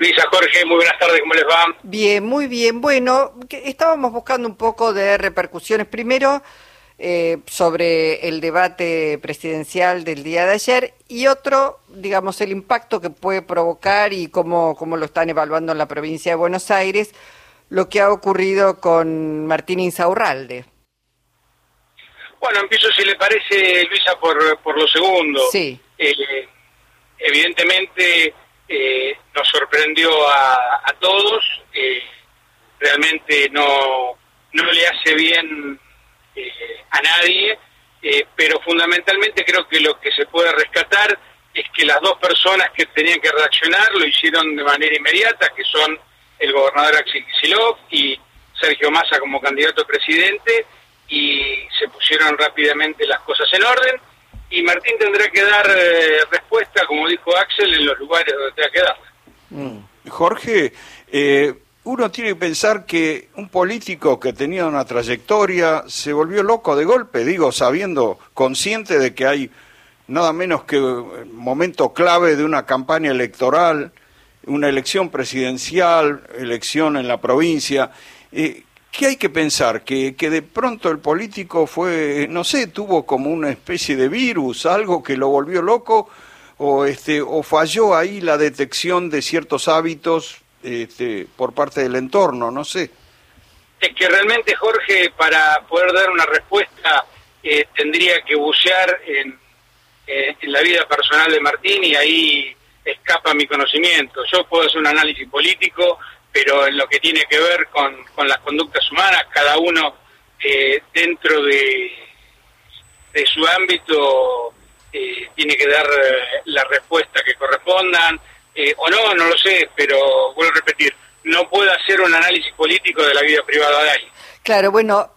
Luisa, Jorge, muy buenas tardes, ¿cómo les va? Bien, muy bien. Bueno, estábamos buscando un poco de repercusiones. Primero, eh, sobre el debate presidencial del día de ayer y otro, digamos, el impacto que puede provocar y cómo, cómo lo están evaluando en la provincia de Buenos Aires, lo que ha ocurrido con Martín Insaurralde. Bueno, empiezo, si le parece, Luisa, por, por lo segundo. Sí. Eh, evidentemente eh, nos sorprendió a, todos, eh, realmente no, no le hace bien eh, a nadie, pero fundamentalmente creo que lo que se puede rescatar es que las dos personas que tenían que reaccionar lo hicieron de manera inmediata, que son el gobernador Axel Kicillof y Sergio Massa como candidato a presidente, y se pusieron rápidamente las cosas en orden y Martín tendrá que dar eh, respuesta, como dijo Axel, en los lugares donde tenga que dar. Mm. Jorge, eh, uno tiene que pensar que un político que tenía una trayectoria se volvió loco de golpe, digo, sabiendo, consciente de que hay nada menos que un momento clave de una campaña electoral, una elección presidencial, elección en la provincia. Eh, ¿Qué hay que pensar? ¿Que, ¿Que de pronto el político fue, no sé, tuvo como una especie de virus, algo que lo volvió loco? ¿O, este, o falló ahí la detección de ciertos hábitos este, por parte del entorno? No sé. Es que realmente, Jorge, para poder dar una respuesta, eh, tendría que bucear en, eh, en la vida personal de Martín y ahí escapa mi conocimiento. Yo puedo hacer un análisis político, pero en lo que tiene que ver con, con las conductas humanas, cada uno eh, dentro de, de su ámbito eh, tiene que dar eh, la respuesta que correspondan, o no, no lo sé, pero vuelvo a repetir, no puedo hacer un análisis político de la vida privada de alguien. Claro, bueno,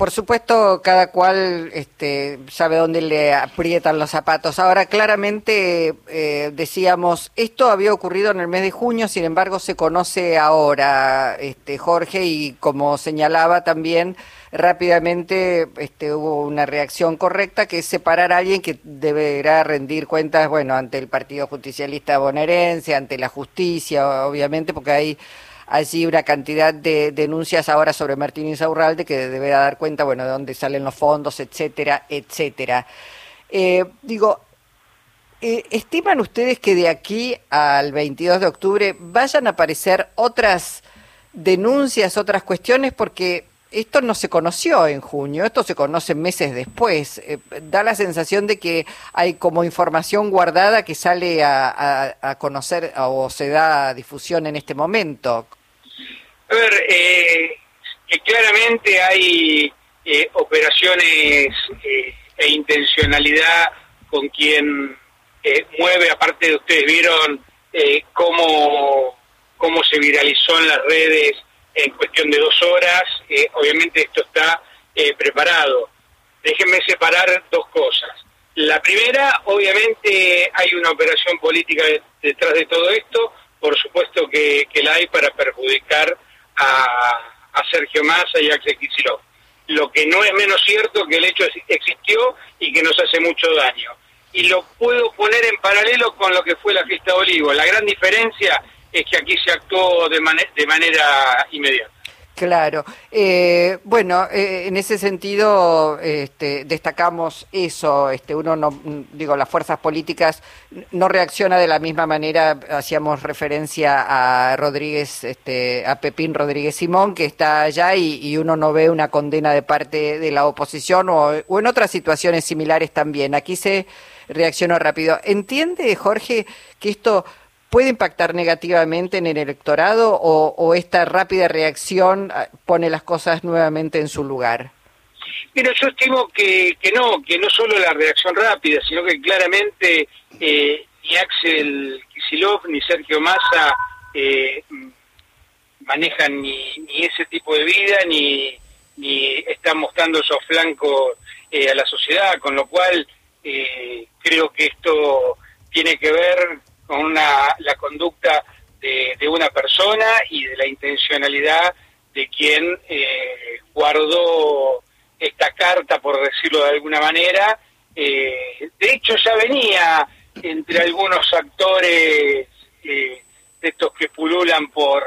por supuesto, cada cual este, sabe dónde le aprietan los zapatos. Ahora, claramente eh, decíamos, esto había ocurrido en el mes de junio, sin embargo, se conoce ahora, este, Jorge, y como señalaba también, rápidamente este, hubo una reacción correcta, que es separar a alguien que deberá rendir cuentas, bueno, ante el Partido Justicialista bonaerense, ante la justicia, obviamente, porque hay allí una cantidad de denuncias ahora sobre Martín Insaurralde que deberá dar cuenta, bueno, de dónde salen los fondos, etcétera, etcétera. Eh, digo, eh, ¿estiman ustedes que de aquí al 22 de octubre vayan a aparecer otras denuncias, otras cuestiones? Porque esto no se conoció en junio, esto se conoce meses después. Eh, da la sensación de que hay como información guardada que sale a, a conocer o se da difusión en este momento. A ver, eh, que claramente hay eh, operaciones eh, e intencionalidad con quien mueve, aparte de ustedes vieron cómo, cómo se viralizó en las redes en cuestión de dos horas, obviamente esto está preparado. Déjenme separar dos cosas. La primera, obviamente hay una operación política detrás de todo esto, por supuesto que, la hay para perjudicar a, Sergio Massa y a Axel Kicillof. Lo que no es menos cierto que el hecho existió y que nos hace mucho daño. Y lo puedo poner en paralelo con lo que fue la fiesta de Olivo. La gran diferencia es que aquí se actuó de manera inmediata. Claro. Eh, bueno, eh, en ese sentido este, destacamos eso. Este, uno no, digo, las fuerzas políticas no reacciona de la misma manera. Hacíamos referencia a Rodríguez, este, a Pepín Rodríguez Simón, que está allá y, uno no ve una condena de parte de la oposición o, o en otras situaciones similares también. Aquí se reaccionó rápido. ¿Entiende, Jorge, que esto puede impactar negativamente en el electorado o, esta rápida reacción ah, pone las cosas nuevamente en su lugar? Mira, yo estimo que, que no, que no solo la reacción rápida, sino que claramente eh, ni Axel Kisilov ni Sergio Massa eh, manejan ni, ni, ese tipo de vida ni, ni están mostrando esos flancos eh, a la sociedad, con lo cual creo que esto tiene que ver con una, la conducta de, una persona y de la intencionalidad de quien eh, guardó esta carta, por decirlo de alguna manera. Eh, de hecho, ya venía entre algunos actores eh, de estos que pululan por,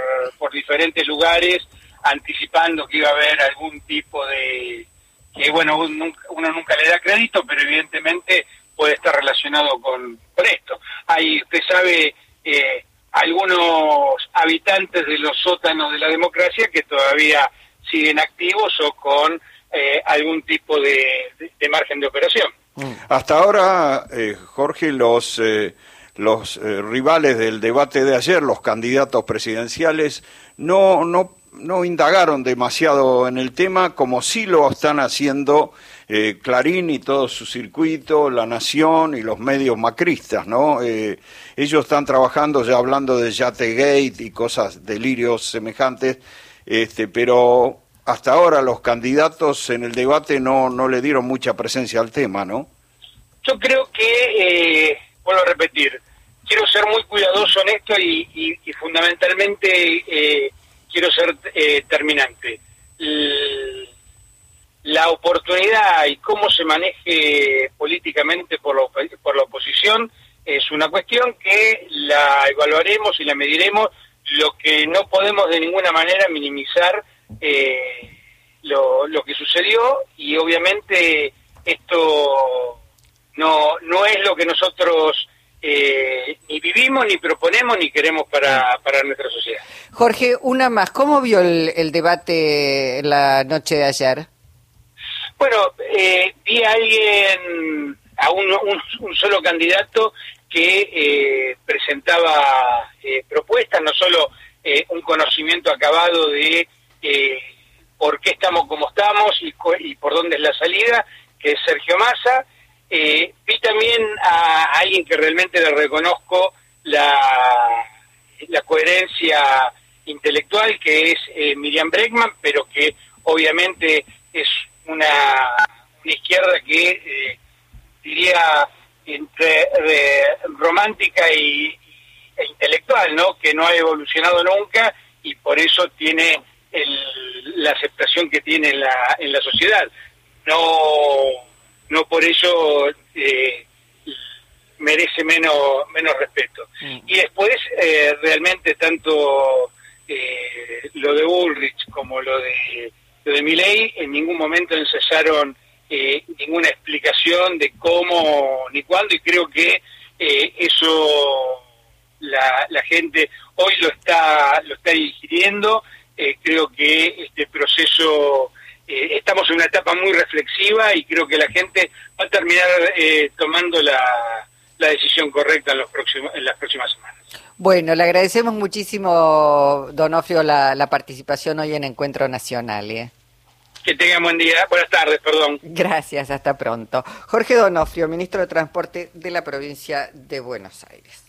diferentes lugares, anticipando que iba a haber algún tipo de... que bueno, uno, nunca le da crédito, pero evidentemente puede estar relacionado con, con esto. Hay, usted sabe, eh, algunos habitantes de los sótanos de la democracia que todavía siguen activos o con eh, algún tipo de, margen de operación. Mm. Hasta ahora, eh, Jorge, los, eh, los rivales del debate de ayer, los candidatos presidenciales, no, no, no indagaron demasiado en el tema, como sí lo están haciendo Clarín y todo su circuito, La Nación y los medios macristas, ¿no? ellos están trabajando ya hablando de Yategate y cosas, delirios semejantes, este, pero hasta ahora los candidatos en el debate no, no le dieron mucha presencia al tema, ¿no? Yo creo que, eh, vuelvo a repetir, quiero ser muy cuidadoso en esto y, fundamentalmente eh, quiero ser eh, terminante. La oportunidad y cómo se maneje políticamente por por la oposición es una cuestión que la evaluaremos y la mediremos. Lo que no podemos de ninguna manera minimizar eh, lo, lo que sucedió y obviamente esto no, no es lo que nosotros eh, ni vivimos, ni proponemos, ni queremos para, para nuestra sociedad. Jorge, una más. ¿Cómo vio el, debate la noche de ayer? Bueno, eh, vi a alguien, a un, solo candidato que eh, presentaba propuestas, no solo un conocimiento acabado de eh, por qué estamos como estamos y, y, por dónde es la salida, que es Sergio Massa. Eh, vi también a, alguien que realmente le reconozco la, la coherencia intelectual, que es eh, Miriam Bregman, pero que obviamente es una, una izquierda que eh, diría entre romántica y, e intelectual, ¿no? Que no ha evolucionado nunca y por eso tiene la aceptación que tiene en la, en la sociedad. No, no por eso eh, merece menos, menos respeto. Mm. Y después, eh, realmente, tanto eh, lo de Ulrich como lo de, de Milley en ningún momento ensayaron ninguna explicación de cómo ni cuándo, y creo que eso la, gente hoy lo está, lo está digiriendo eh, creo que este proceso, eh, estamos en una etapa muy reflexiva y creo que la gente va a terminar eh, tomando la, la, decisión correcta en, los próximos, en las próximas semanas. Bueno, le agradecemos muchísimo, Donofrio, la, la participación hoy en Encuentro Nacional. ¿eh? Que tenga buen día. Buenas tardes, perdón. Gracias, hasta pronto. Jorge Donofrio, ministro de Transporte de la provincia de Buenos Aires.